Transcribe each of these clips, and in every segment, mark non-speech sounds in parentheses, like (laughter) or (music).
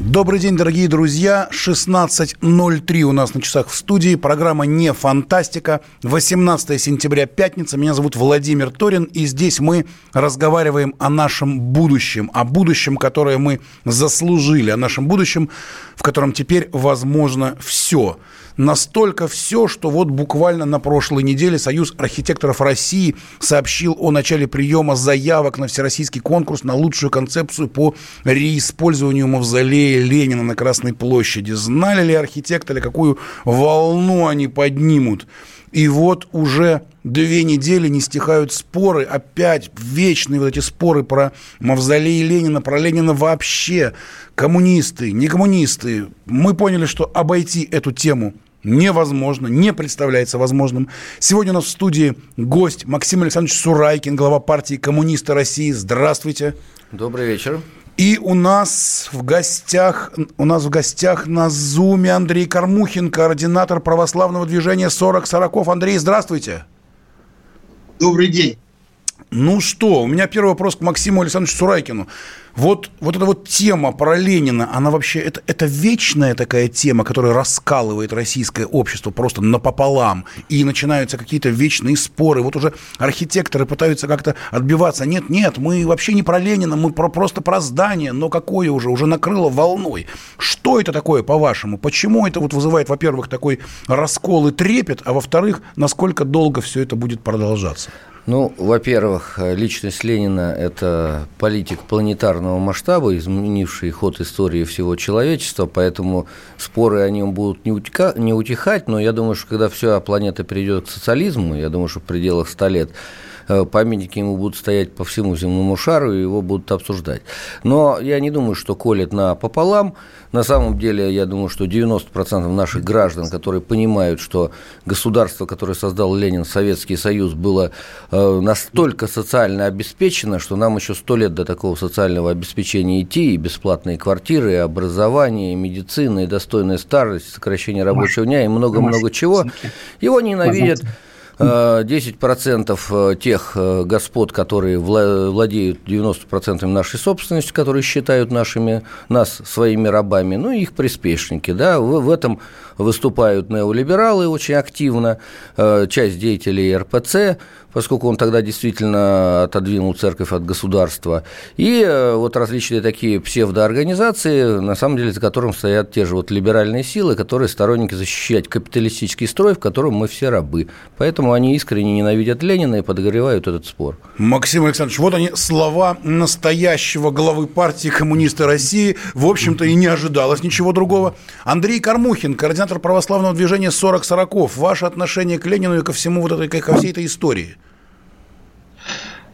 Добрый день, дорогие друзья. 16.03 у нас на часах в студии. Программа «Не фантастика». 18 сентября, пятница. Меня зовут Владимир Торин. И здесь мы разговариваем о нашем будущем. О будущем, которое мы заслужили. О нашем будущем, в котором теперь возможно все настолько все, что вот буквально на прошлой неделе Союз архитекторов России сообщил о начале приема заявок на всероссийский конкурс на лучшую концепцию по реиспользованию мавзолея Ленина на Красной площади. Знали ли архитекторы, какую волну они поднимут? И вот уже две недели не стихают споры, опять вечные вот эти споры про мавзолей Ленина, про Ленина вообще. Коммунисты, не коммунисты. Мы поняли, что обойти эту тему невозможно, не представляется возможным. Сегодня у нас в студии гость Максим Александрович Сурайкин, глава партии коммуниста России. Здравствуйте. Добрый вечер. И у нас в гостях, у нас в гостях на Зуме Андрей Кормухин, координатор православного движения 40 40 Андрей, здравствуйте. Добрый день. Ну что, у меня первый вопрос к Максиму Александровичу Сурайкину. Вот, вот эта вот тема про Ленина, она вообще, это, это вечная такая тема, которая раскалывает российское общество просто напополам, и начинаются какие-то вечные споры. Вот уже архитекторы пытаются как-то отбиваться. Нет, нет, мы вообще не про Ленина, мы про, просто про здание, но какое уже, уже накрыло волной. Что это такое, по-вашему? Почему это вот вызывает, во-первых, такой раскол и трепет, а во-вторых, насколько долго все это будет продолжаться? Ну, во-первых, личность Ленина – это политик планетарного масштаба, изменивший ход истории всего человечества, поэтому споры о нем будут не, утека, не утихать, но я думаю, что когда вся планета перейдет к социализму, я думаю, что в пределах 100 лет, Э, памятники ему будут стоять по всему земному шару, и его будут обсуждать. Но я не думаю, что колят на пополам. На самом деле, я думаю, что 90% наших граждан, которые понимают, что государство, которое создал Ленин, Советский Союз, было э, настолько социально обеспечено, что нам еще сто лет до такого социального обеспечения идти, и бесплатные квартиры, и образование, и медицина, и достойная старость, сокращение рабочего дня, и много-много чего. Его ненавидят 10% э, тех э, господ, которые владеют 90% нашей собственности, которые считают нашими, нас своими рабами, ну и их приспешники. Да, в, в этом выступают неолибералы очень активно, э, часть деятелей РПЦ, поскольку он тогда действительно отодвинул церковь от государства, и э, вот различные такие псевдоорганизации, на самом деле за которым стоят те же вот либеральные силы, которые сторонники защищать капиталистический строй, в котором мы все рабы. Поэтому они искренне ненавидят Ленина и подогревают этот спор. Максим Александрович, вот они слова настоящего главы партии коммунисты России. В общем-то, и не ожидалось ничего другого. Андрей Кормухин, координатор православного движения 40 40 Ваше отношение к Ленину и ко всему вот этой, ко всей этой истории?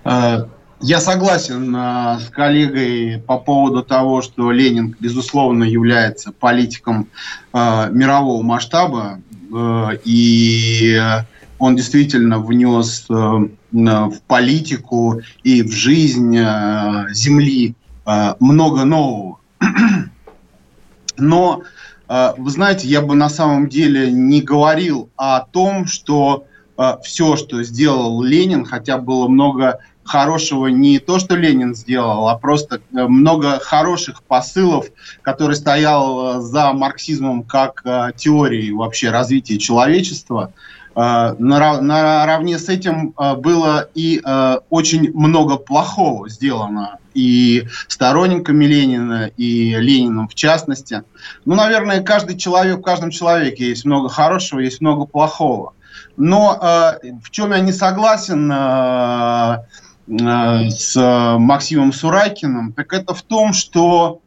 Э, я согласен э, с коллегой по поводу того, что Ленин, безусловно, является политиком э, мирового масштаба, и он действительно внес в политику и в жизнь Земли много нового. (clears throat) Но, вы знаете, я бы на самом деле не говорил о том, что все, что сделал Ленин, хотя было много хорошего не то, что Ленин сделал, а просто э, много хороших посылов, которые стоял э, за марксизмом как э, теорией вообще развития человечества. Наравне с этим было и очень много плохого сделано и сторонниками Ленина, и Лениным в частности. Ну, наверное, каждый человек, в каждом человеке есть много хорошего, есть много плохого. Но в чем я не согласен, с Максимом Сурайкиным, так это в том, что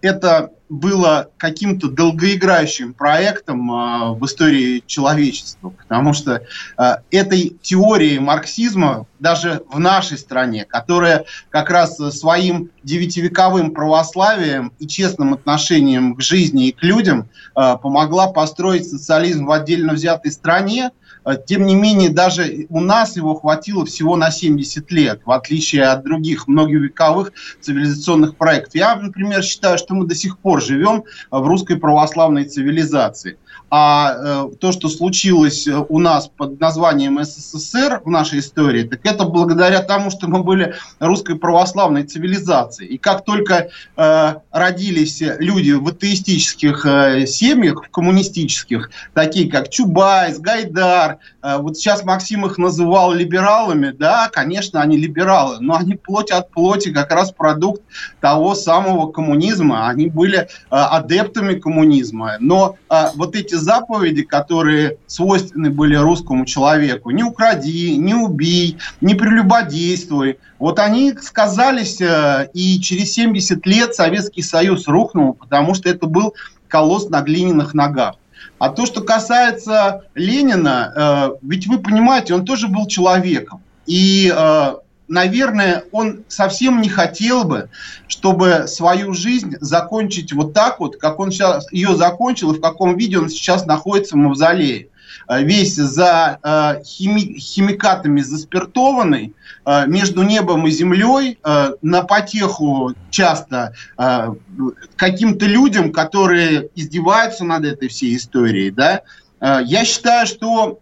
это было каким-то долгоиграющим проектом э, в истории человечества, потому что э, этой теории марксизма даже в нашей стране, которая как раз своим девятивековым православием и честным отношением к жизни и к людям э, помогла построить социализм в отдельно взятой стране, э, тем не менее, даже у нас его хватило всего на 70 лет, в отличие от других многовековых цивилизационных проектов. Я, например, считаю, что мы до сих пор живем в русской православной цивилизации. А э, то, что случилось э, у нас под названием СССР в нашей истории, так это благодаря тому, что мы были русской православной цивилизацией. И как только э, родились люди в атеистических э, семьях, в коммунистических, такие как Чубайс, Гайдар, э, вот сейчас Максим их называл либералами, да, конечно, они либералы, но они плоть от плоти как раз продукт того самого коммунизма. Они были э, адептами коммунизма. Но э, вот эти заповеди, которые свойственны были русскому человеку, не укради, не убей, не прелюбодействуй, вот они сказались, э, и через 70 лет Советский Союз рухнул, потому что это был колосс на глиняных ногах. А то, что касается Ленина, э, ведь вы понимаете, он тоже был человеком. И э, наверное, он совсем не хотел бы, чтобы свою жизнь закончить вот так вот, как он сейчас ее закончил, и в каком виде он сейчас находится в мавзолее. Э, весь за э, хими, химикатами заспиртованный, э, между небом и землей, э, на потеху часто э, каким-то людям, которые издеваются над этой всей историей. Да? Э, я считаю, что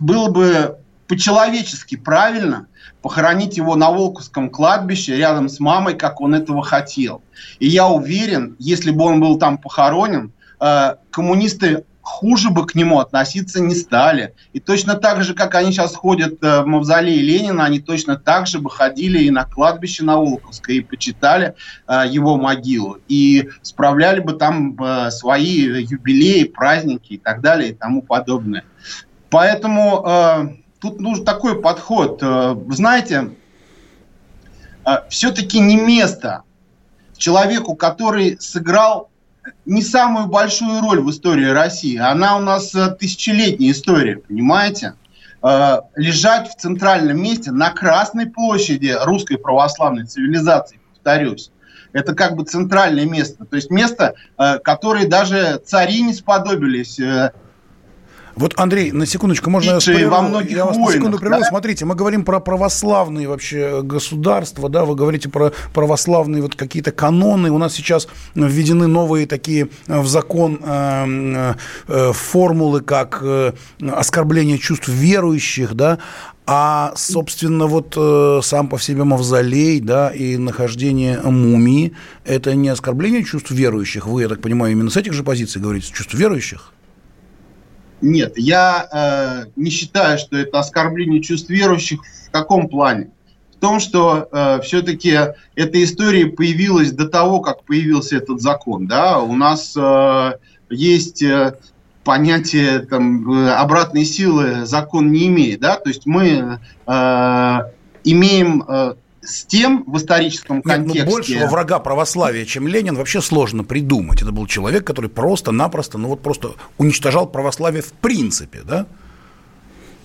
было бы по-человечески правильно похоронить его на Волковском кладбище рядом с мамой, как он этого хотел. И я уверен, если бы он был там похоронен, э, коммунисты хуже бы к нему относиться не стали. И точно так же, как они сейчас ходят э, в мавзолей Ленина, они точно так же бы ходили и на кладбище на Волковское, и почитали э, его могилу, и справляли бы там свои юбилеи, праздники и так далее и тому подобное. Поэтому тут нужен такой подход. Э, знаете, э, все-таки не место человеку, который сыграл не самую большую роль в истории России. Она у нас э, тысячелетняя история, понимаете? Лежать в центральном месте на Красной площади русской православной цивилизации, повторюсь. Это как бы центральное место. То есть место, которое даже цари не сподобились вот, Андрей, на секундочку, можно я, прерву, во многих я вас войнах, на секунду прерву. Да? Смотрите, мы говорим про православные вообще государства, да, вы говорите про православные вот какие-то каноны. У нас сейчас введены новые такие э, в закон э, э, формулы, как э, оскорбление чувств верующих, да, а, собственно, вот э, сам по себе мавзолей, да, и нахождение мумии, это не оскорбление чувств верующих. Вы, я так понимаю, именно с этих же позиций говорите, чувств верующих? Нет, я э, не считаю, что это оскорбление чувств верующих. В каком плане? В том, что э, все-таки эта история появилась до того, как появился этот закон. Да? У нас э, есть э, понятие там, э, обратной силы закон не имеет. Да? То есть мы э, имеем э, с тем в историческом контексте... Нет, ну, большего врага православия, чем Ленин, вообще сложно придумать. Это был человек, который просто-напросто, ну вот просто уничтожал православие в принципе, да?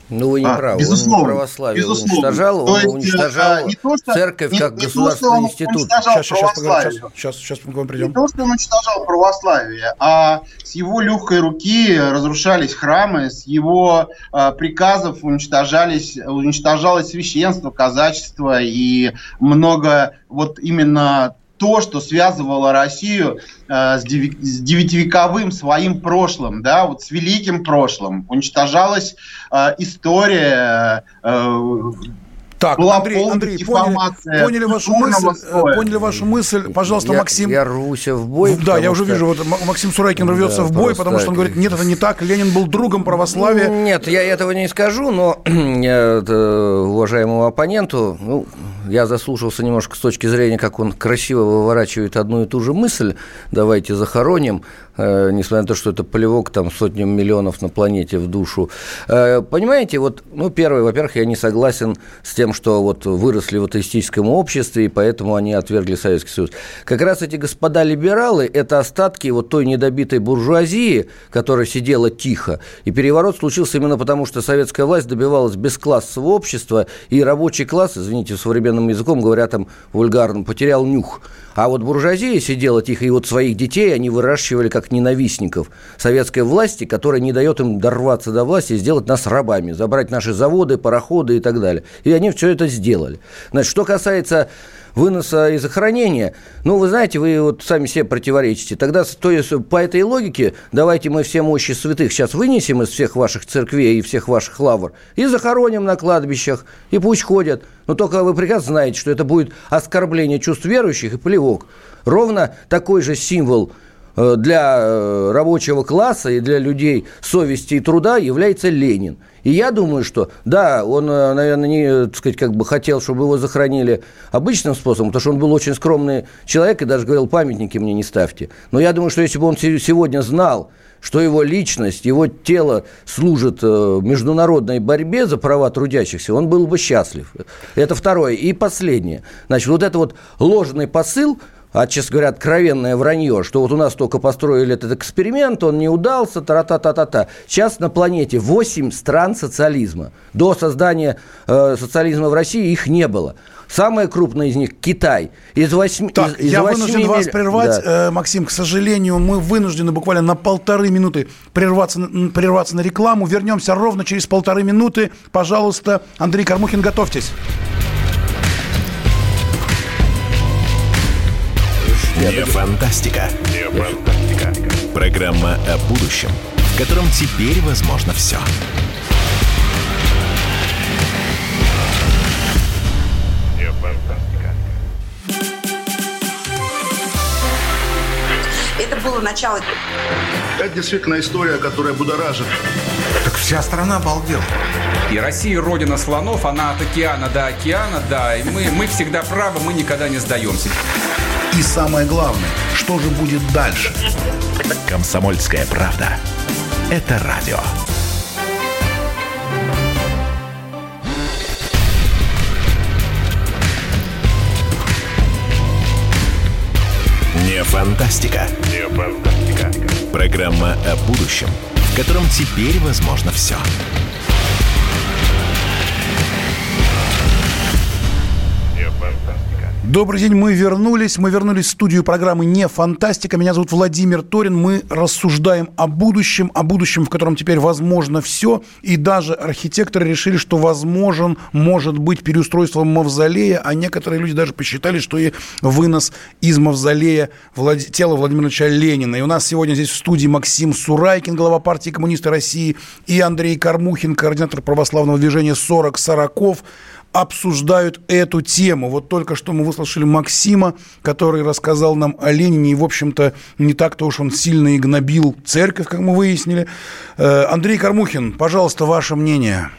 Ну, вы не а, правы. Безусловно, он православие безусловно. уничтожал, он есть, уничтожал не то, что, церковь не, как не государственный то, институт. Сейчас, сейчас, поговорим, сейчас, сейчас, сейчас мы придем. Не то, что он уничтожал православие, а с его легкой руки разрушались храмы, с его а, приказов уничтожались, уничтожалось священство, казачество и много вот именно то, что связывало Россию э, с, девятивековым своим прошлым, да, вот с великим прошлым. Уничтожалась э, история э, так, была Андрей, Андрей поняли, поняли вашу мысль, слоя. поняли вашу мысль. Пожалуйста, я, Максим. Я рвусь в бой. Да, я уже что... вижу, вот Максим Сурайкин рвется да, в бой, потому что он говорит, нет, это не так, Ленин был другом православия. Нет, я этого не скажу, но (clears throat) это, уважаемому оппоненту, ну, я заслушался немножко с точки зрения, как он красиво выворачивает одну и ту же мысль. Давайте захороним, э, несмотря на то, что это плевок там сотням миллионов на планете в душу. Э, понимаете, вот, ну, первое, во-первых, я не согласен с тем, что вот выросли в атеистическом обществе, и поэтому они отвергли Советский Союз. Как раз эти господа либералы – это остатки вот той недобитой буржуазии, которая сидела тихо. И переворот случился именно потому, что советская власть добивалась бесклассового общества, и рабочий класс, извините, современным языком говоря там вульгарным, потерял нюх. А вот буржуазия сидела тихо, и вот своих детей они выращивали как ненавистников советской власти, которая не дает им дорваться до власти и сделать нас рабами, забрать наши заводы, пароходы и так далее. И они все это сделали. Значит, что касается выноса и захоронения. Ну, вы знаете, вы вот сами себе противоречите. Тогда то есть, по этой логике давайте мы все мощи святых сейчас вынесем из всех ваших церквей и всех ваших лавр и захороним на кладбищах, и пусть ходят. Но только вы прекрасно знаете, что это будет оскорбление чувств верующих и плевок. Ровно такой же символ для э, рабочего класса и для людей совести и труда является Ленин – и я думаю, что да, он, э, наверное, не, так сказать, как бы хотел, чтобы его захоронили обычным способом, потому что он был очень скромный человек и даже говорил, памятники мне не ставьте. Но я думаю, что если бы он сегодня знал, что его личность, его тело служит э, международной борьбе за права трудящихся, он был бы счастлив. Это второе. И последнее. Значит, вот это вот ложный посыл – а, честно говоря, откровенное вранье, что вот у нас только построили этот эксперимент, он не удался, та-та-та-та-та. Сейчас на планете 8 стран социализма. До создания э, социализма в России их не было. Самая крупная из них – Китай. Из 8, так, из, я 8 вынужден милли... вас прервать, да. э, Максим. К сожалению, мы вынуждены буквально на полторы минуты прерваться, прерваться на рекламу. Вернемся ровно через полторы минуты. Пожалуйста, Андрей Кармухин, готовьтесь. Не фантастика. Не фантастика. Программа о будущем, в котором теперь возможно все. Не фантастика. Это было начало. Это действительно история, которая будоражит. Так вся страна обалдела. И Россия родина слонов, она от океана до океана, да. И мы, мы всегда правы, мы никогда не сдаемся. И самое главное, что же будет дальше? Комсомольская правда. Это радио. Не фантастика. Не фантастика. Программа о будущем, в котором теперь возможно все. Все. Добрый день, мы вернулись. Мы вернулись в студию программы «Не фантастика». Меня зовут Владимир Торин. Мы рассуждаем о будущем, о будущем, в котором теперь возможно все. И даже архитекторы решили, что возможен, может быть, переустройство мавзолея, а некоторые люди даже посчитали, что и вынос из мавзолея Влад... тела Владимира Ильича Ленина. И у нас сегодня здесь в студии Максим Сурайкин, глава партии коммунисты России, и Андрей Кармухин, координатор православного движения «40 Сороков» обсуждают эту тему. Вот только что мы выслушали Максима, который рассказал нам о Ленине, и, в общем-то, не так-то уж он сильно и гнобил церковь, как мы выяснили. Э, Андрей Кармухин, пожалуйста, ваше мнение.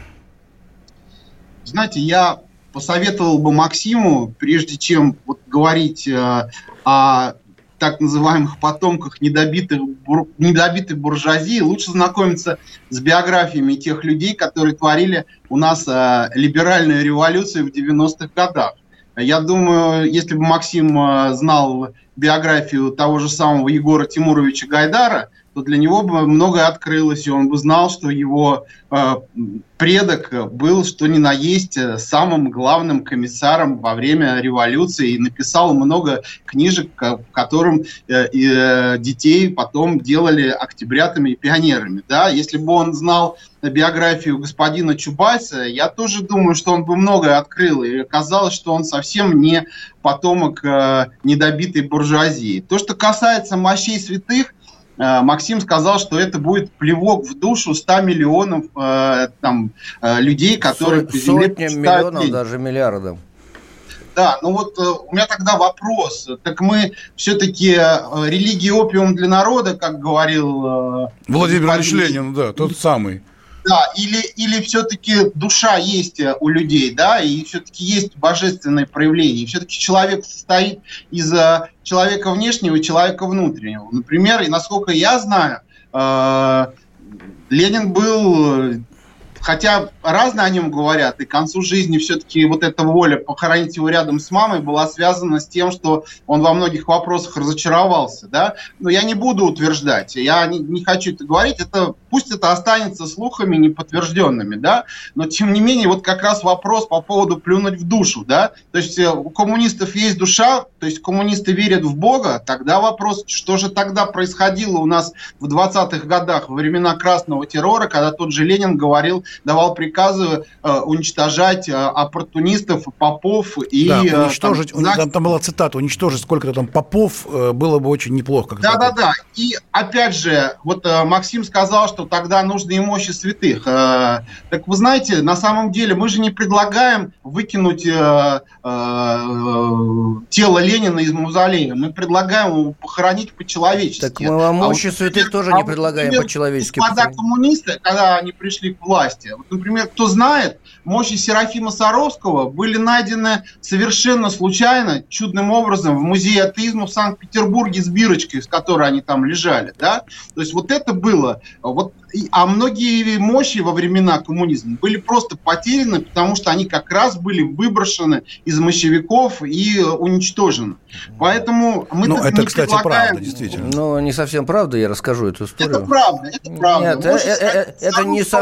Знаете, я посоветовал бы Максиму, прежде чем вот говорить э, о так называемых потомках недобитых, бур, недобитой буржуазии, лучше знакомиться с биографиями тех людей, которые творили у нас э, либеральную революцию в 90-х годах. Я думаю, если бы Максим э, знал биографию того же самого Егора Тимуровича Гайдара – то для него бы многое открылось, и он бы знал, что его э, предок был, что ни на есть, э, самым главным комиссаром во время революции и написал много книжек, в которым э, э, детей потом делали октябрятами и пионерами. Да? Если бы он знал биографию господина Чубайса, я тоже думаю, что он бы многое открыл, и оказалось, что он совсем не потомок э, недобитой буржуазии. То, что касается мощей святых, Максим сказал, что это будет плевок в душу 100 миллионов э, там, э, людей, которые Сот, по земле Сотням миллионов, день. даже миллиардов. Да, ну вот у меня тогда вопрос. Так мы все-таки религия опиум для народа, как говорил... Владимир Ильич Ленин, да, тот самый. Да, или, или все-таки душа есть э, у людей, да, и все-таки есть божественное проявление. Все-таки человек состоит из э, человека внешнего и человека внутреннего. Например, и насколько я знаю, э, Ленин был хотя разно о нем говорят, и к концу жизни все-таки вот эта воля похоронить его рядом с мамой была связана с тем, что он во многих вопросах разочаровался, да, но я не буду утверждать, я не, не хочу это говорить, это пусть это останется слухами неподтвержденными, да, но тем не менее вот как раз вопрос по поводу плюнуть в душу, да, то есть э, у коммунистов есть душа, то есть коммунисты верят в Бога, тогда вопрос, что же тогда происходило у нас в 20-х годах, во времена красного террора, когда тот же Ленин говорил, давал приказы э, уничтожать э, оппортунистов, попов и... Да, э, уничтожить, там, там, там была цитата, уничтожить сколько-то там попов э, было бы очень неплохо. Да-да-да, и опять же, вот э, Максим сказал, что тогда нужны и мощи святых. Э, так вы знаете, на самом деле мы же не предлагаем выкинуть э, э, тело Ленина из мавзолея, мы предлагаем его похоронить по-человечески. Так мы вам мощи а святых тоже а не предлагаем по-человечески. Господа коммунисты, когда они пришли к власти, власти. Вот, например, кто знает, мощи Серафима Саровского были найдены совершенно случайно, чудным образом в музее атеизма в Санкт-Петербурге с бирочкой, с которой они там лежали. Да? То есть вот это было. Вот а многие мощи во времена коммунизма были просто потеряны, потому что они как раз были выброшены из мощевиков и уничтожены. Поэтому мы Ну, это, кстати, предлагаем... правда, действительно. Ну, не совсем правда, я расскажу эту историю. Это правда, это правда. Нет, э, э, э, это не со...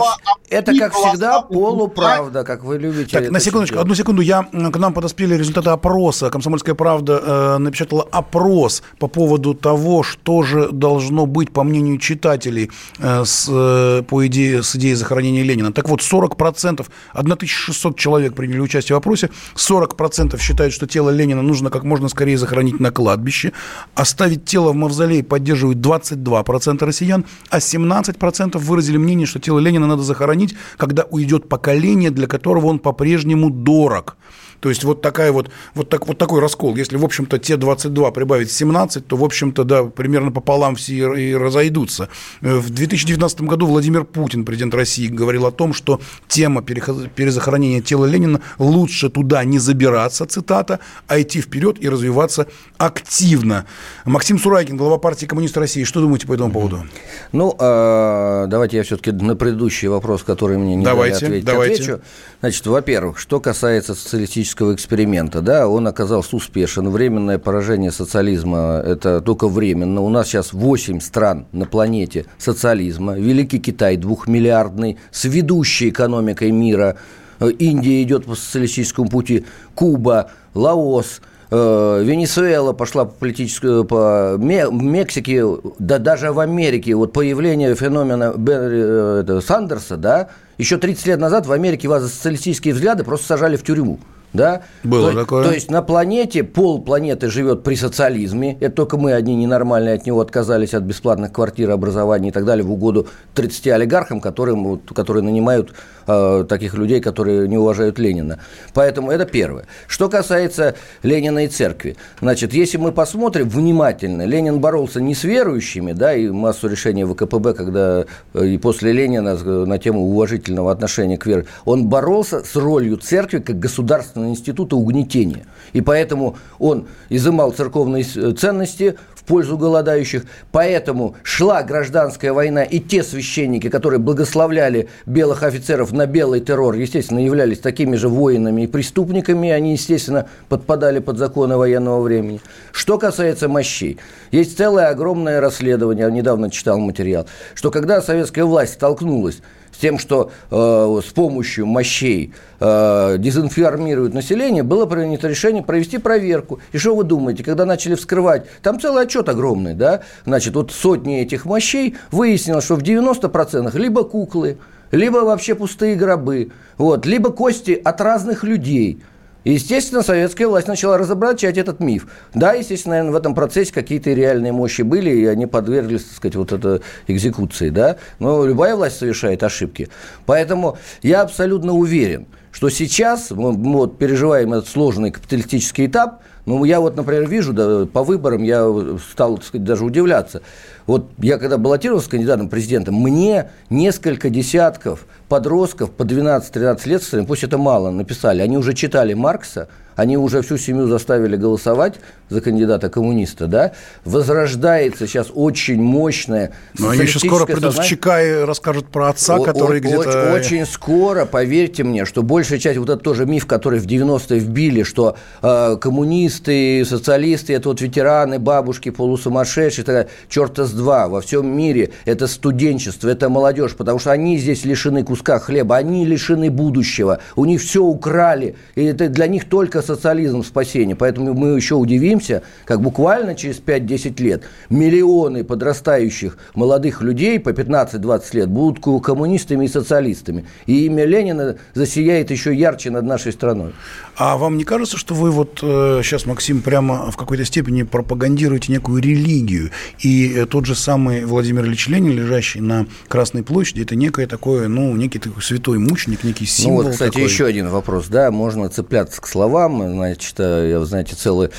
Это, как всегда, полуправда, как вы любите. Так, на секундочку, одну секунду. Я, к нам подоспели результаты опроса. Комсомольская правда э, напечатала опрос по поводу того, что же должно быть, по мнению читателей, э, с Э, по идее, с идеей захоронения Ленина. Так вот, 40%, 1600 человек приняли участие в опросе, 40% считают, что тело Ленина нужно как можно скорее захоронить на кладбище, оставить тело в мавзолее поддерживают 22% россиян, а 17% выразили мнение, что тело Ленина надо захоронить, когда уйдет поколение, для которого он по-прежнему дорог. То есть вот, такая вот, вот, так, вот такой раскол. Если, в общем-то, те 22 прибавить 17, то, в общем-то, да, примерно пополам все и разойдутся. Э, в 2019 году Владимир Путин, президент России, говорил о том, что тема перезахоронения тела Ленина лучше туда не забираться, цитата, а идти вперед и развиваться активно. Максим Сурайкин, глава партии коммунистов России, что думаете по этому поводу? Ну, а, давайте я все-таки на предыдущий вопрос, который мне не давайте, дали ответить, давайте. отвечу. Значит, во-первых, что касается социалистического эксперимента, да, он оказался успешен. Временное поражение социализма – это только временно. У нас сейчас 8 стран на планете социализма. Великий Китай двухмиллиардный, с ведущей экономикой мира. Индия идет по социалистическому пути, Куба, Лаос – Э, Венесуэла пошла по политическую, по Мексике, да даже в Америке, вот появление феномена Берри, это, Сандерса, да, еще 30 лет назад в Америке вас за социалистические взгляды просто сажали в тюрьму. Да? Было то, такое. То есть на планете пол планеты живет при социализме. Это только мы одни ненормальные от него отказались от бесплатных квартир, образования и так далее в угоду 30 олигархам, которым, которые нанимают э, таких людей, которые не уважают Ленина. Поэтому это первое. Что касается Ленина и церкви. Значит, если мы посмотрим внимательно, Ленин боролся не с верующими, да, и массу решений ВКПБ, когда э, и после Ленина э, на тему уважительного отношения к вере, он боролся с ролью церкви как государственного государственного института угнетения. И поэтому он изымал церковные ценности в пользу голодающих. Поэтому шла гражданская война, и те священники, которые благословляли белых офицеров на белый террор, естественно, являлись такими же воинами и преступниками. Они, естественно, подпадали под законы военного времени. Что касается мощей, есть целое огромное расследование, я недавно читал материал, что когда советская власть столкнулась тем, что э, с помощью мощей э, дезинформируют население, было принято решение провести проверку. И что вы думаете, когда начали вскрывать, там целый отчет огромный, да, значит, вот сотни этих мощей, выяснилось, что в 90% либо куклы, либо вообще пустые гробы, вот, либо кости от разных людей – естественно, советская власть начала разоблачать этот миф. Да, естественно, наверное, в этом процессе какие-то реальные мощи были, и они подверглись, так сказать, вот этой экзекуции, да. Но любая власть совершает ошибки. Поэтому я абсолютно уверен, что сейчас мы вот переживаем этот сложный капиталистический этап, ну, я вот, например, вижу, да, по выборам я стал, так сказать, даже удивляться. Вот я когда баллотировался кандидатом президента, мне несколько десятков подростков по 12-13 лет, пусть это мало, написали, они уже читали Маркса, они уже всю семью заставили голосовать за кандидата коммуниста, да, возрождается сейчас очень мощная Но они еще скоро придут в ЧК и расскажут про отца, о, который где-то... Очень скоро, поверьте мне, что большая часть, вот это тоже миф, который в 90-е вбили, что э, коммунисты, социалисты, это вот ветераны, бабушки, полусумасшедшие, так, черта с два во всем мире, это студенчество, это молодежь, потому что они здесь лишены куска хлеба, они лишены будущего, у них все украли, и это для них только социализм спасение. Поэтому мы еще удивимся, как буквально через 5-10 лет миллионы подрастающих молодых людей по 15-20 лет будут коммунистами и социалистами. И имя Ленина засияет еще ярче над нашей страной. А вам не кажется, что вы вот э, сейчас, Максим, прямо в какой-то степени пропагандируете некую религию? И э, тот же самый Владимир Ильич Ленин, лежащий на Красной площади, это некое такое, ну, некий такой святой мученик, некий символ. Ну вот, кстати, такой. еще один вопрос, да, можно цепляться к словам, значит, э, я, знаете, целый,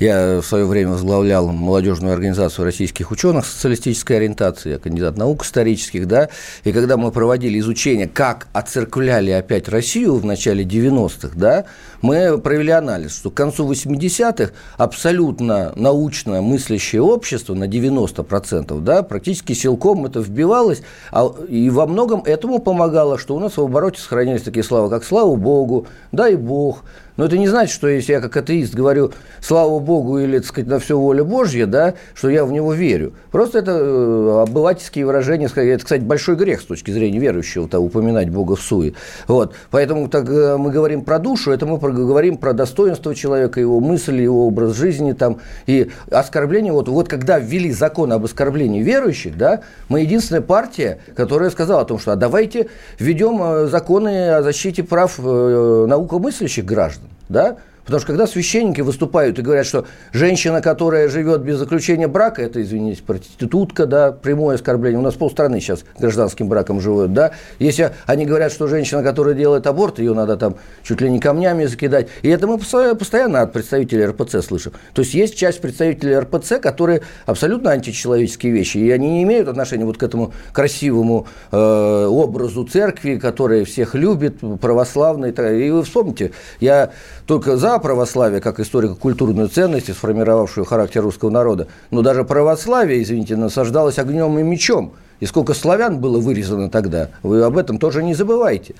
я в свое время возглавлял молодежную организацию российских ученых социалистической ориентации, я кандидат наук исторических, да, и когда мы проводили изучение, как оцерквляли опять Россию в начале 90-х, да, мы провели анализ, что к концу 80-х абсолютно научно мыслящее общество на 90%, да, практически силком это вбивалось, а, и во многом этому помогало, что у нас в обороте сохранились такие слова, как «слава Богу», «дай Бог», но это не значит, что если я как атеист говорю «слава Богу» или, так сказать, «на все воля Божья», да, что я в него верю. Просто это э, обывательские выражения. Это, кстати, большой грех с точки зрения верующего, -то, упоминать Бога в суе. Вот. Поэтому так, э, мы говорим про душу, это мы говорим про достоинство человека, его мысли, его образ жизни. Там, и оскорбление, вот, вот когда ввели закон об оскорблении верующих, да, мы единственная партия, которая сказала о том, что а давайте введем э, законы о защите прав наукомыслящих граждан да, Потому что когда священники выступают и говорят, что женщина, которая живет без заключения брака, это, извините, проститутка, да, прямое оскорбление. У нас полстраны сейчас гражданским браком живут, да. Если они говорят, что женщина, которая делает аборт, ее надо там чуть ли не камнями закидать. И это мы постоянно от представителей РПЦ слышим. То есть есть часть представителей РПЦ, которые абсолютно античеловеческие вещи, и они не имеют отношения вот к этому красивому э, образу церкви, которая всех любит, православной. И вы вспомните, я только за православие как историко-культурную ценность, сформировавшую характер русского народа, но даже православие, извините, насаждалось огнем и мечом. И сколько славян было вырезано тогда, вы об этом тоже не забывайте.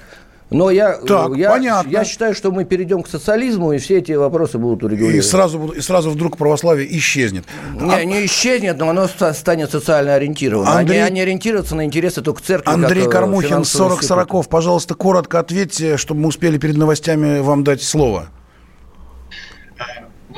Но я, так, я, понятно. я считаю, что мы перейдем к социализму, и все эти вопросы будут урегулированы. И сразу, и сразу вдруг православие исчезнет. Не, а... не исчезнет, но оно станет социально ориентированным. Андрей... Они, они ориентируются на интересы только церкви. Андрей как, э, Кормухин, 40-40. Пожалуйста, коротко ответьте, чтобы мы успели перед новостями вам дать слово.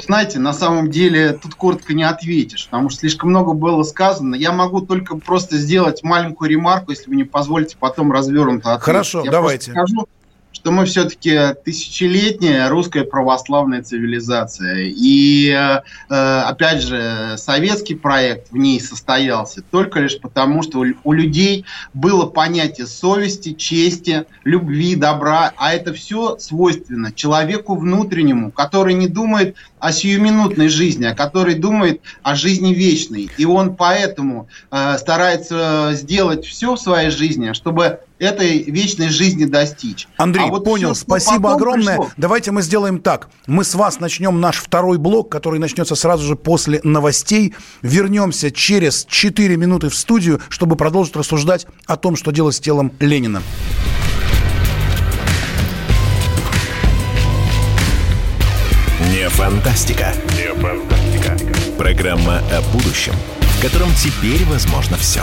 Знаете, на самом деле тут коротко не ответишь, потому что слишком много было сказано. Я могу только просто сделать маленькую ремарку, если вы не позволите потом развернуто ответить. Хорошо, Я давайте. Скажу, что мы все-таки тысячелетняя русская православная цивилизация. И, э, опять же, советский проект в ней состоялся только лишь потому, что у людей было понятие совести, чести, любви, добра, а это все свойственно человеку внутреннему, который не думает о сиюминутной жизни, а который думает о жизни вечной. И он поэтому э, старается сделать все в своей жизни, чтобы этой вечной жизни достичь. Андрей, а вот понял, все, спасибо огромное. Пришло. Давайте мы сделаем так. Мы с вас начнем наш второй блок, который начнется сразу же после новостей. Вернемся через 4 минуты в студию, чтобы продолжить рассуждать о том, что делать с телом Ленина. Не фантастика. Не фантастика. Программа о будущем, в котором теперь возможно все.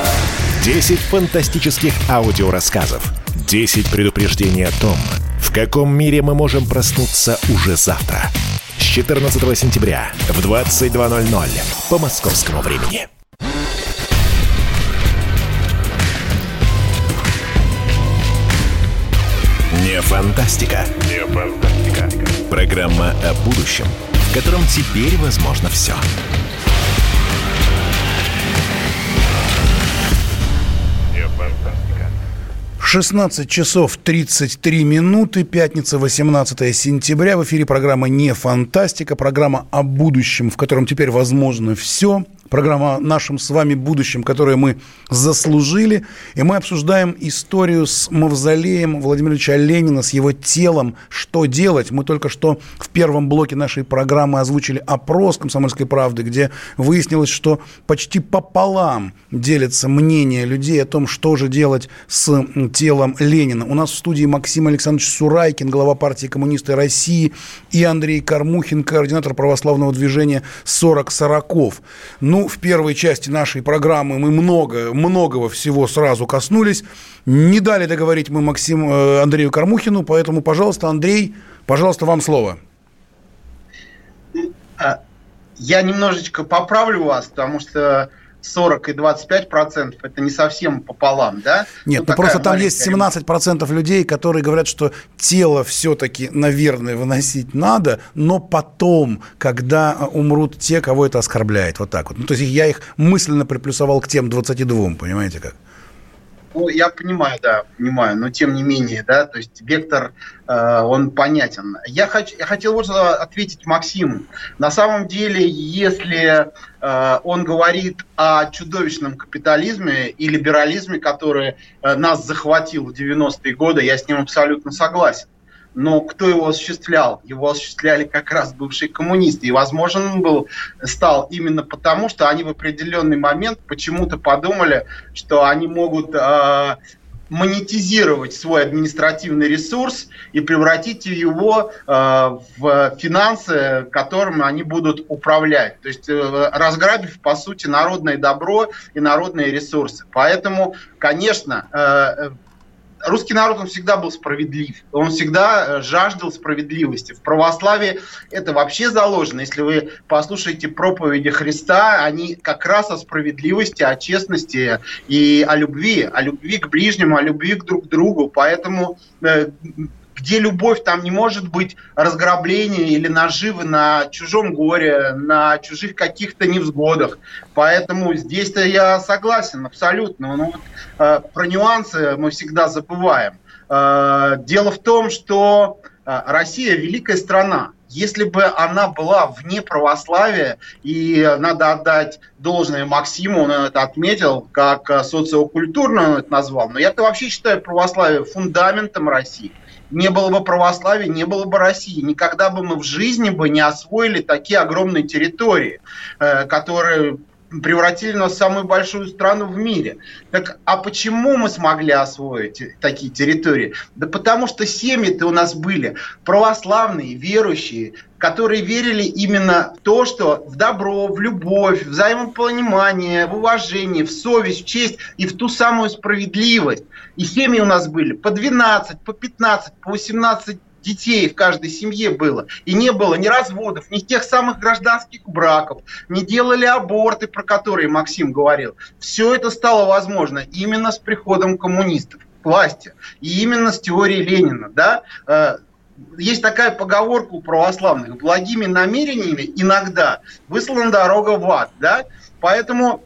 10 фантастических аудиорассказов. 10 предупреждений о том, в каком мире мы можем проснуться уже завтра. С 14 сентября в 22.00 по московскому времени. Не фантастика. Не фантастика. Программа о будущем, в котором теперь возможно все. 16 часов 33 минуты, пятница, 18 сентября. В эфире программа «Не фантастика», программа о будущем, в котором теперь возможно все – программа о нашем с вами будущем, которое мы заслужили. И мы обсуждаем историю с мавзолеем Владимира Ильича Ленина, с его телом, что делать. Мы только что в первом блоке нашей программы озвучили опрос «Комсомольской правды», где выяснилось, что почти пополам делятся мнения людей о том, что же делать с телом Ленина. У нас в студии Максим Александрович Сурайкин, глава партии коммунисты России, и Андрей Кармухин, координатор православного движения «40 сороков». Ну, в первой части нашей программы мы много, многого всего сразу коснулись. Не дали договорить мы Максиму э, Андрею Кармухину, поэтому, пожалуйста, Андрей, пожалуйста, вам слово. А, я немножечко поправлю вас, потому что 40 и 25 процентов это не совсем пополам, да? Нет, ну, ну просто там есть 17 процентов людей, которые говорят, что тело все-таки, наверное, выносить надо, но потом, когда умрут те, кого это оскорбляет, вот так вот. Ну, то есть я их мысленно приплюсовал к тем 22, понимаете как? Ну, я понимаю, да, понимаю, но тем не менее, да, то есть вектор, э, он понятен. Я, хочу, я хотел вот ответить Максиму. На самом деле, если э, он говорит о чудовищном капитализме и либерализме, который э, нас захватил в 90-е годы, я с ним абсолютно согласен но кто его осуществлял? Его осуществляли как раз бывшие коммунисты. И, возможно, он был, стал именно потому, что они в определенный момент почему-то подумали, что они могут э, монетизировать свой административный ресурс и превратить его э, в финансы, которыми они будут управлять. То есть э, разграбив, по сути, народное добро и народные ресурсы. Поэтому, конечно, э, русский народ, он всегда был справедлив, он всегда э, жаждал справедливости. В православии это вообще заложено. Если вы послушаете проповеди Христа, они как раз о справедливости, о честности и о любви, о любви к ближнему, о любви к друг другу. Поэтому э, где любовь, там не может быть разграбления или наживы на чужом горе, на чужих каких-то невзгодах. Поэтому здесь-то я согласен абсолютно. Ну, вот, э, про нюансы мы всегда забываем. Э, дело в том, что э, Россия великая страна. Если бы она была вне православия, и надо отдать должное Максиму, он это отметил, как социокультурно он это назвал, но я-то вообще считаю православие фундаментом России не было бы православия, не было бы России. Никогда бы мы в жизни бы не освоили такие огромные территории, э, которые превратили нас в самую большую страну в мире. Так, а почему мы смогли освоить такие территории? Да потому что семьи-то у нас были православные, верующие, которые верили именно в то, что в добро, в любовь, в взаимопонимание, в уважение, в совесть, в честь и в ту самую справедливость. И семьи у нас были по 12, по 15, по 18 детей в каждой семье было. И не было ни разводов, ни тех самых гражданских браков, не делали аборты, про которые Максим говорил. Все это стало возможно именно с приходом коммунистов к власти. И именно с теорией Ленина. Да? Э, есть такая поговорка у православных. Благими намерениями иногда выслана дорога в ад. Да? Поэтому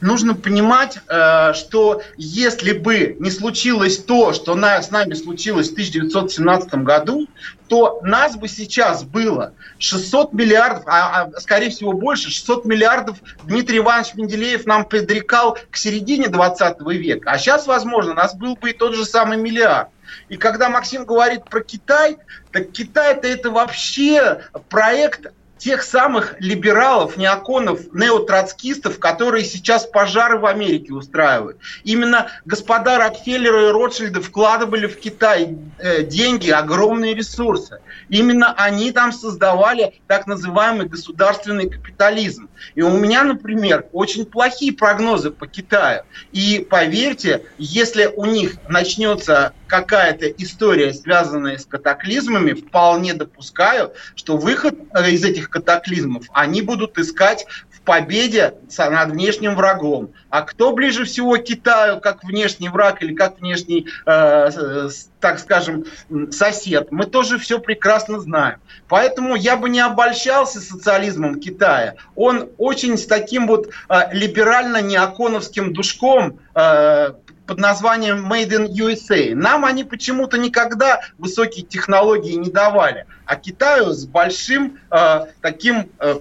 нужно понимать, э, что если бы не случилось то, что с нами случилось в 1917 году, то нас бы сейчас было 600 миллиардов, а, а скорее всего больше, 600 миллиардов Дмитрий Иванович Менделеев нам предрекал к середине 20 века. А сейчас, возможно, нас был бы и тот же самый миллиард. И когда Максим говорит про Китай, так Китай-то это вообще проект тех самых либералов, неоконов, неотроцкистов, которые сейчас пожары в Америке устраивают. Именно господа Рокфеллера и Ротшильда вкладывали в Китай э, деньги, огромные ресурсы. Именно они там создавали так называемый государственный капитализм. И у меня, например, очень плохие прогнозы по Китаю. И поверьте, если у них начнется какая-то история, связанная с катаклизмами, вполне допускаю, что выход э, из этих катаклизмов они будут искать в победе над внешним врагом. А кто ближе всего к Китаю, как внешний враг или как внешний, э, так скажем, сосед, мы тоже все прекрасно знаем. Поэтому я бы не обольщался социализмом Китая. Он очень с таким вот э, либерально-неоконовским душком э, под названием Made in USA. Нам они почему-то никогда высокие технологии не давали, а Китаю с большим э, таким э,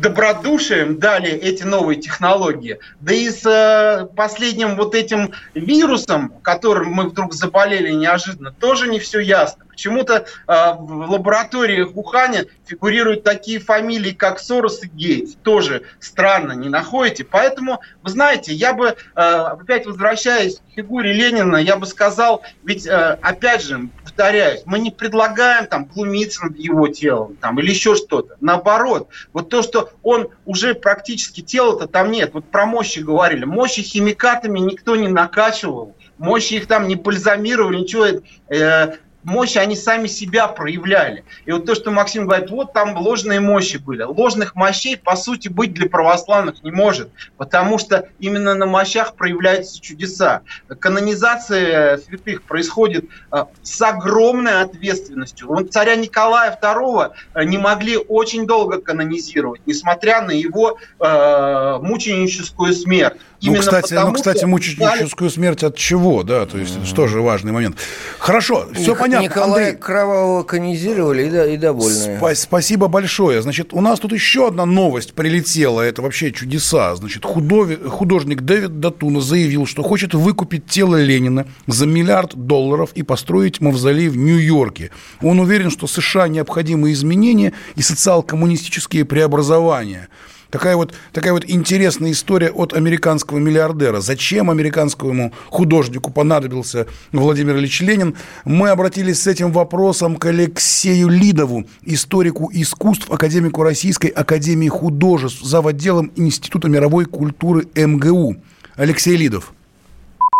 добродушием дали эти новые технологии. Да и с э, последним вот этим вирусом, которым мы вдруг заболели неожиданно, тоже не все ясно. Почему-то э, в лабораториях Уханя фигурируют такие фамилии, как Сорос и Гейтс. Тоже странно, не находите? Поэтому, вы знаете, я бы, э, опять возвращаясь к фигуре Ленина, я бы сказал, ведь, э, опять же, повторяюсь, мы не предлагаем там глумиться над его телом там, или еще что-то. Наоборот, вот то, что он уже практически тела-то там нет. Вот про мощи говорили. Мощи химикатами никто не накачивал. Мощи их там не бальзамировали, ничего. Э, мощи они сами себя проявляли. И вот то, что Максим говорит, вот там ложные мощи были. Ложных мощей, по сути, быть для православных не может, потому что именно на мощах проявляются чудеса. Канонизация святых происходит э, с огромной ответственностью. Вот царя Николая II э, не могли очень долго канонизировать, несмотря на его э, мученическую смерть. Ну, кстати, ну, кстати, мученическую смерть от чего, да, то есть mm-hmm. это тоже важный момент. Хорошо, все Ник- понятно. Николая Андрей... Кровавого канонизировали и, и довольны. Спа- спасибо большое. Значит, у нас тут еще одна новость прилетела, это вообще чудеса. Значит, худови... художник Дэвид Датуна заявил, что хочет выкупить тело Ленина за миллиард долларов и построить мавзолей в Нью-Йорке. Он уверен, что США необходимы изменения и социал-коммунистические преобразования. Такая вот, такая вот интересная история от американского миллиардера. Зачем американскому художнику понадобился Владимир Ильич Ленин? Мы обратились с этим вопросом к Алексею Лидову, историку искусств, академику Российской Академии художеств, зав. отделом Института мировой культуры МГУ. Алексей Лидов.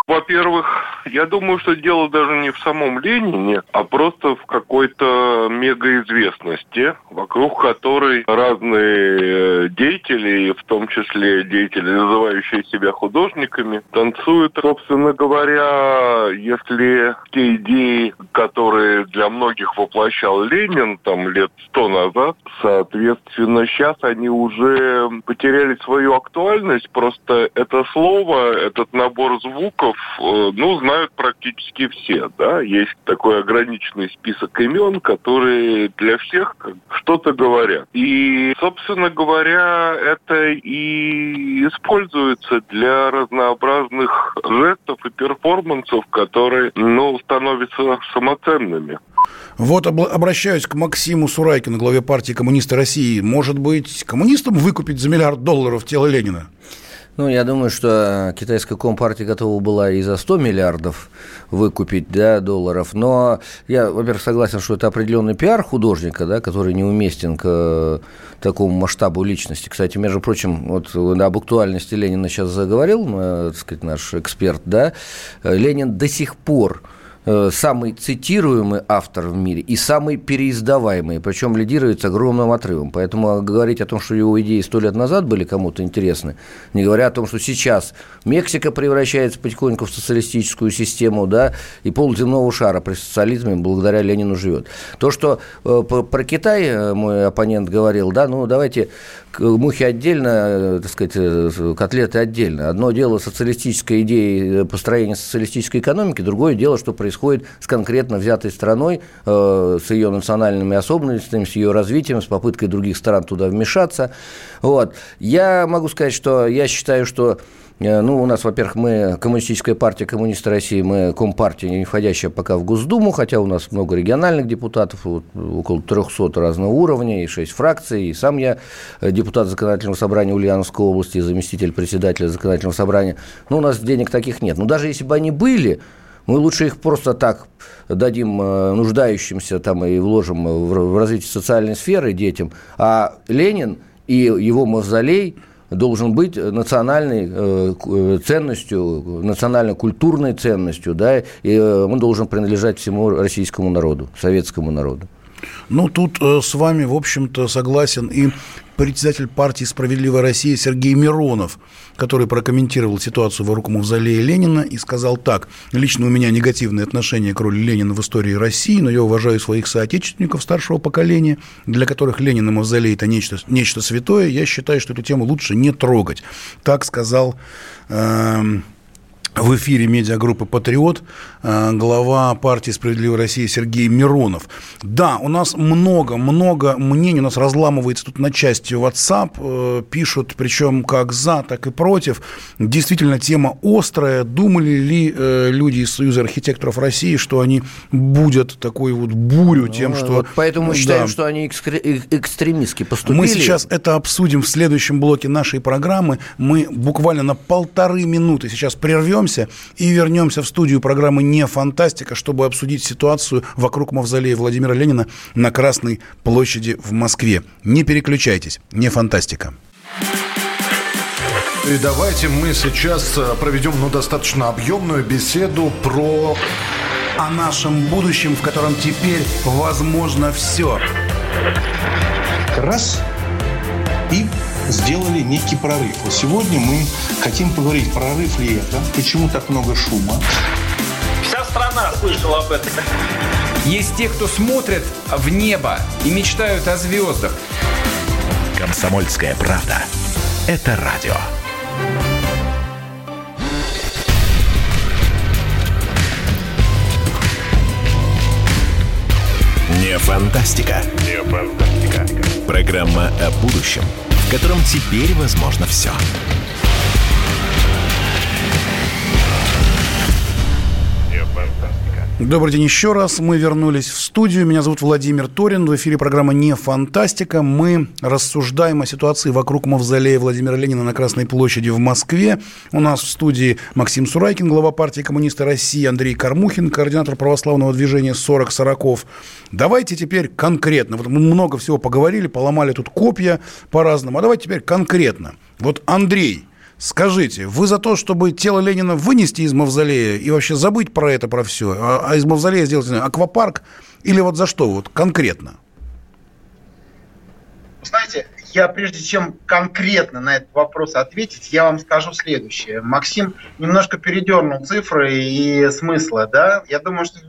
Во-первых, я думаю, что дело даже не в самом Ленине, а просто в какой-то мегаизвестности, вокруг которой разные э, деятели, в том числе деятели, называющие себя художниками, танцуют. Собственно говоря, если те идеи, которые для многих воплощал Ленин там лет сто назад, соответственно, сейчас они уже потеряли свою актуальность. Просто это слово, этот набор звуков ну, знают практически все, да. Есть такой ограниченный список имен, которые для всех что-то говорят. И, собственно говоря, это и используется для разнообразных жестов и перформансов, которые, ну, становятся самоценными. Вот обращаюсь к Максиму Сурайкину, главе партии коммунисты России. Может быть, коммунистам выкупить за миллиард долларов тело Ленина? Ну, я думаю, что китайская компартия готова была и за 100 миллиардов выкупить да, долларов. Но я, во-первых, согласен, что это определенный пиар художника, да, который неуместен к э, такому масштабу личности. Кстати, между прочим, вот об актуальности Ленина сейчас заговорил, э, так сказать, наш эксперт, да, Ленин до сих пор самый цитируемый автор в мире и самый переиздаваемый, причем лидирует с огромным отрывом. Поэтому говорить о том, что его идеи сто лет назад были кому-то интересны, не говоря о том, что сейчас Мексика превращается потихоньку в социалистическую систему, да, и полземного шара при социализме благодаря Ленину живет. То, что э, про Китай э, мой оппонент говорил, да, ну давайте мухи отдельно, так сказать, котлеты отдельно. Одно дело социалистическая идея построения социалистической экономики, другое дело, что происходит происходит с конкретно взятой страной, э, с ее национальными особенностями, с ее развитием, с попыткой других стран туда вмешаться. Вот. Я могу сказать, что я считаю, что Э, ну, у нас, во-первых, мы коммунистическая партия коммунисты России, мы компартия, не входящая пока в Госдуму, хотя у нас много региональных депутатов, вот, около 300 разного уровня, и 6 фракций, и сам я депутат законодательного собрания Ульяновской области, заместитель председателя законодательного собрания. Но у нас денег таких нет. Но даже если бы они были, мы лучше их просто так дадим э, нуждающимся там и вложим в развитие социальной сферы детям. А Ленин и его мавзолей – должен быть национальной э, э, ценностью, национально-культурной ценностью, да, и э, он должен принадлежать всему российскому народу, советскому народу. Ну, тут э, с вами, в общем-то, согласен и председатель партии «Справедливая Россия» Сергей Миронов, который прокомментировал ситуацию вокруг мавзолея Ленина и сказал так. «Лично у меня негативное отношение к роли Ленина в истории России, но я уважаю своих соотечественников старшего поколения, для которых Ленин и мавзолей – это нечто, нечто святое. Я считаю, что эту тему лучше не трогать». Так сказал... Э, в эфире медиагруппы «Патриот» э, глава партии «Справедливая Россия» Сергей Миронов. Да, у нас много-много мнений, у нас разламывается тут на части WhatsApp, э, пишут, причем как за, так и против. Действительно, тема острая. Думали ли э, люди из Союза архитекторов России, что они будут такой вот бурю тем, ну, что... Вот поэтому да. считаем, что они экстремистски поступили. Мы сейчас это обсудим в следующем блоке нашей программы. Мы буквально на полторы минуты сейчас прервемся прервемся и вернемся в студию программы «Не фантастика», чтобы обсудить ситуацию вокруг мавзолея Владимира Ленина на Красной площади в Москве. Не переключайтесь, «Не фантастика». И давайте мы сейчас э, проведем ну, достаточно объемную беседу про... О нашем будущем, в котором теперь возможно все. Раз сделали некий прорыв. Вот сегодня мы хотим поговорить, прорыв ли это, почему так много шума. Вся страна слышала об этом. Есть те, кто смотрят в небо и мечтают о звездах. Комсомольская правда. Это радио. Не фантастика. Не фантастика. Программа о будущем – в котором теперь возможно все. Добрый день еще раз. Мы вернулись в студию. Меня зовут Владимир Торин. В эфире программа «Не фантастика». Мы рассуждаем о ситуации вокруг мавзолея Владимира Ленина на Красной площади в Москве. У нас в студии Максим Сурайкин, глава партии коммунисты России, Андрей Кармухин, координатор православного движения 40 сороков. Давайте теперь конкретно. Вот мы много всего поговорили, поломали тут копья по-разному. А давайте теперь конкретно. Вот Андрей, Скажите, вы за то, чтобы тело Ленина вынести из мавзолея и вообще забыть про это, про все, а, а из мавзолея сделать аквапарк, или вот за что, вот конкретно? Знаете, я прежде чем конкретно на этот вопрос ответить, я вам скажу следующее. Максим немножко передернул цифры и смысла, да? Я думаю, что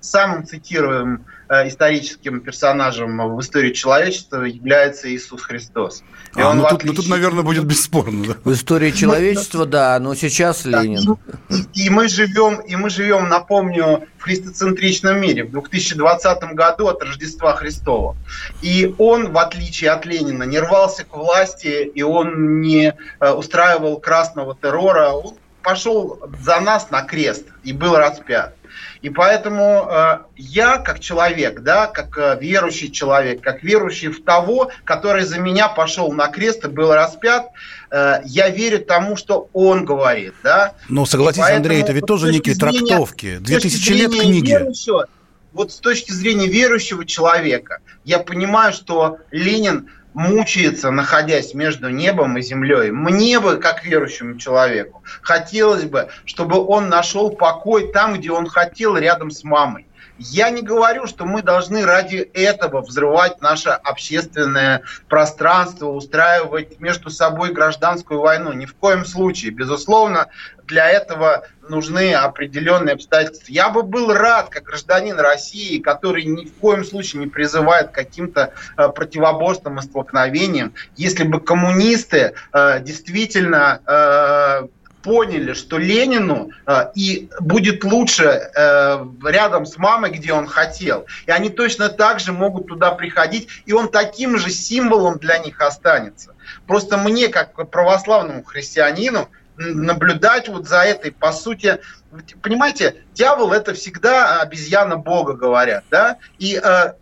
самым цитируемым историческим персонажем в истории человечества является Иисус Христос. И а, он, ну, тут, отличие... ну тут, наверное, будет бесспорно. Да? В истории человечества, да, но сейчас да, Ленин. И, и, мы живем, и мы живем, напомню, в христоцентричном мире, в 2020 году от Рождества Христова. И он, в отличие от Ленина, не рвался к власти, и он не э, устраивал красного террора, он пошел за нас на крест и был распят. И поэтому э, я, как человек, да, как э, верующий человек, как верующий в того, который за меня пошел на крест и был распят, э, я верю тому, что он говорит. Да? Но ну, согласись, поэтому, Андрей, это ведь тоже некие зрения, трактовки. Две тысячи лет книги. Верующего, вот с точки зрения верующего человека, я понимаю, что Ленин мучается, находясь между небом и землей. Мне бы, как верующему человеку, хотелось бы, чтобы он нашел покой там, где он хотел, рядом с мамой. Я не говорю, что мы должны ради этого взрывать наше общественное пространство, устраивать между собой гражданскую войну. Ни в коем случае. Безусловно, для этого нужны определенные обстоятельства. Я бы был рад, как гражданин России, который ни в коем случае не призывает к каким-то э, противоборствам и столкновениям, если бы коммунисты э, действительно э, поняли, что Ленину э, и будет лучше э, рядом с мамой, где он хотел. И они точно так же могут туда приходить, и он таким же символом для них останется. Просто мне, как православному христианину, наблюдать вот за этой, по сути, понимаете, дьявол это всегда обезьяна Бога, говорят, да, и э,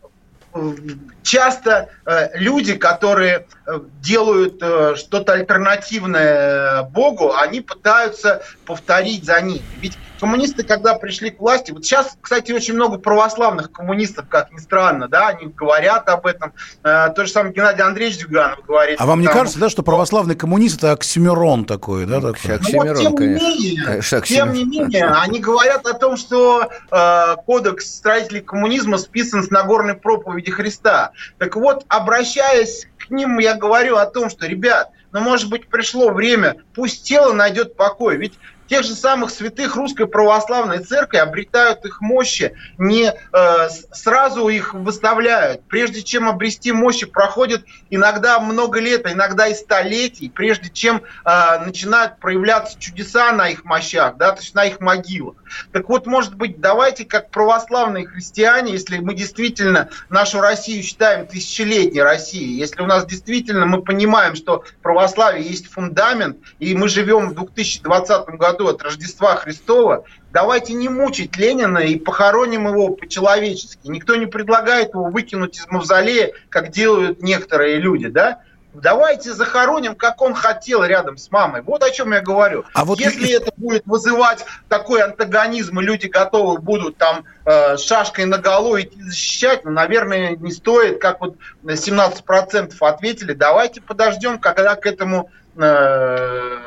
часто э, люди, которые э, делают э, что-то альтернативное Богу, они пытаются повторить за ним. Ведь коммунисты, когда пришли к власти, вот сейчас, кстати, очень много православных коммунистов, как ни странно, да, они говорят об этом. То же самое Геннадий Андреевич Дюганов говорит. А вам не кажется, да, что православный коммунист это оксюмерон такой, да? Такой? Ну, вот, тем не менее, тем не менее, они говорят о том, что э, кодекс строителей коммунизма списан с Нагорной проповеди Христа. Так вот, обращаясь к ним, я говорю о том, что, ребят, ну, может быть, пришло время, пусть тело найдет покой. Ведь тех же самых святых русской православной церкви обретают их мощи, не э, сразу их выставляют. Прежде чем обрести мощи, проходит иногда много лет, а иногда и столетий, прежде чем э, начинают проявляться чудеса на их мощах, да, то есть на их могилах. Так вот, может быть, давайте как православные христиане, если мы действительно нашу Россию считаем тысячелетней Россией, если у нас действительно мы понимаем, что православие есть фундамент, и мы живем в 2020 году от Рождества Христова, давайте не мучить Ленина и похороним его по-человечески. Никто не предлагает его выкинуть из мавзолея, как делают некоторые люди, да? Давайте захороним, как он хотел, рядом с мамой. Вот о чем я говорю. А вот Если и... это будет вызывать такой антагонизм, и люди готовы будут там э, шашкой на голову идти защищать, ну, наверное, не стоит, как вот 17% ответили, давайте подождем, когда к этому э,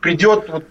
придет вот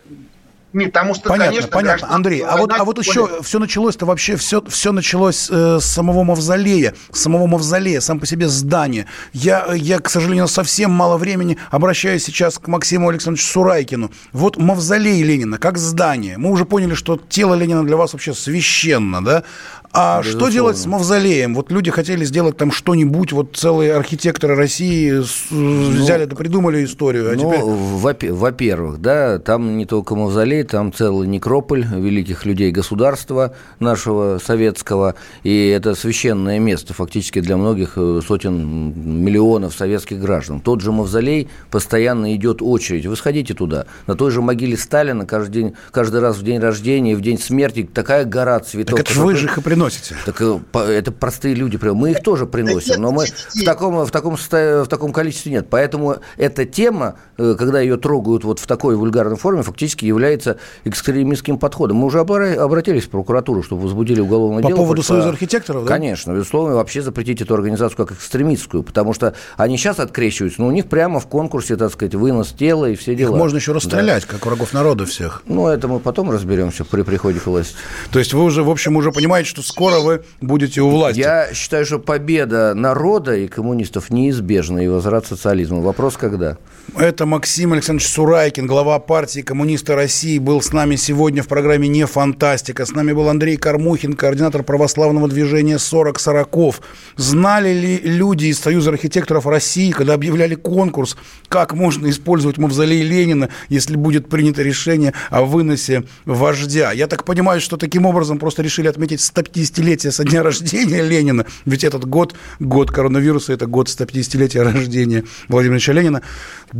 не, потому что, понятно, конечно, понятно. Андрей, а вот, а вот еще все началось-то вообще, все, все началось э, с самого мавзолея, с самого мавзолея, сам по себе здание. Я, я, к сожалению, совсем мало времени обращаюсь сейчас к Максиму Александровичу Сурайкину. Вот мавзолей Ленина, как здание. Мы уже поняли, что тело Ленина для вас вообще священно, да? А Безусловно. что делать с мавзолеем? Вот люди хотели сделать там что-нибудь, вот целые архитекторы России ну, взяли да придумали историю. А ну, теперь... во-первых, да, там не только мавзолей, там целый некрополь великих людей государства нашего советского, и это священное место фактически для многих э, сотен миллионов советских граждан. Тот же мавзолей постоянно идет очередь. Вы сходите туда. На той же могиле Сталина каждый, день, каждый раз в день рождения и в день смерти такая гора цветов. Так это же вы же их и приносите. Так э, это простые люди. Мы их тоже приносим, но мы в таком, в таком, в таком количестве нет. Поэтому эта тема, э, когда ее трогают вот в такой вульгарной форме, фактически является экстремистским подходом. Мы уже обратились в прокуратуру, чтобы возбудили уголовное по дело. По поводу Союза архитекторов, да? Конечно, безусловно, вообще запретить эту организацию как экстремистскую, потому что они сейчас открещиваются, но у них прямо в конкурсе, так сказать, вынос тела и все дела. Их можно еще расстрелять, да. как врагов народа всех. Ну, это мы потом разберемся при приходе к власти. То есть вы уже, в общем, уже понимаете, что скоро вы будете у власти. Я считаю, что победа народа и коммунистов неизбежна, и возврат социализма. Вопрос когда? Это Максим Александрович Сурайкин, глава партии коммуниста России, был с нами сегодня в программе «Не фантастика». С нами был Андрей Кормухин, координатор православного движения «40 сороков». Знали ли люди из Союза архитекторов России, когда объявляли конкурс, как можно использовать мавзолей Ленина, если будет принято решение о выносе вождя? Я так понимаю, что таким образом просто решили отметить 150-летие со дня рождения Ленина, ведь этот год, год коронавируса, это год 150-летия рождения Владимира Ильича Ленина.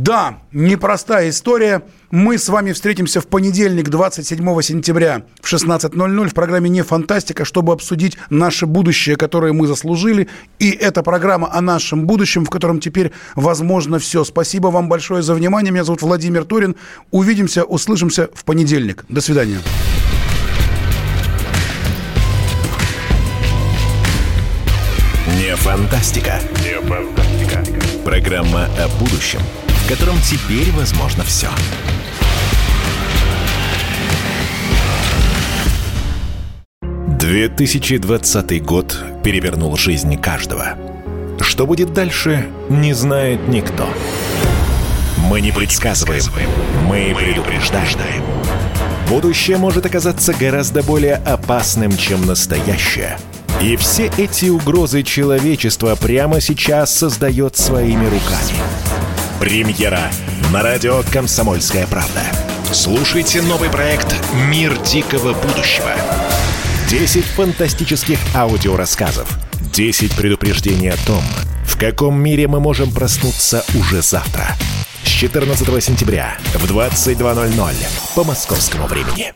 Да, непростая история. Мы с вами встретимся в понедельник, 27 сентября в 16.00 в программе «Не фантастика», чтобы обсудить наше будущее, которое мы заслужили. И эта программа о нашем будущем, в котором теперь возможно все. Спасибо вам большое за внимание. Меня зовут Владимир Торин. Увидимся, услышимся в понедельник. До свидания. Не фантастика. Не фантастика. Программа о будущем – котором теперь возможно все. «2020 год перевернул жизнь каждого. Что будет дальше, не знает никто. Мы не предсказываем, мы предупреждаем. Будущее может оказаться гораздо более опасным, чем настоящее. И все эти угрозы человечества прямо сейчас создает своими руками – Премьера на радио «Комсомольская правда». Слушайте новый проект «Мир дикого будущего». 10 фантастических аудиорассказов. 10 предупреждений о том, в каком мире мы можем проснуться уже завтра – 14 сентября в 22.00 по московскому времени.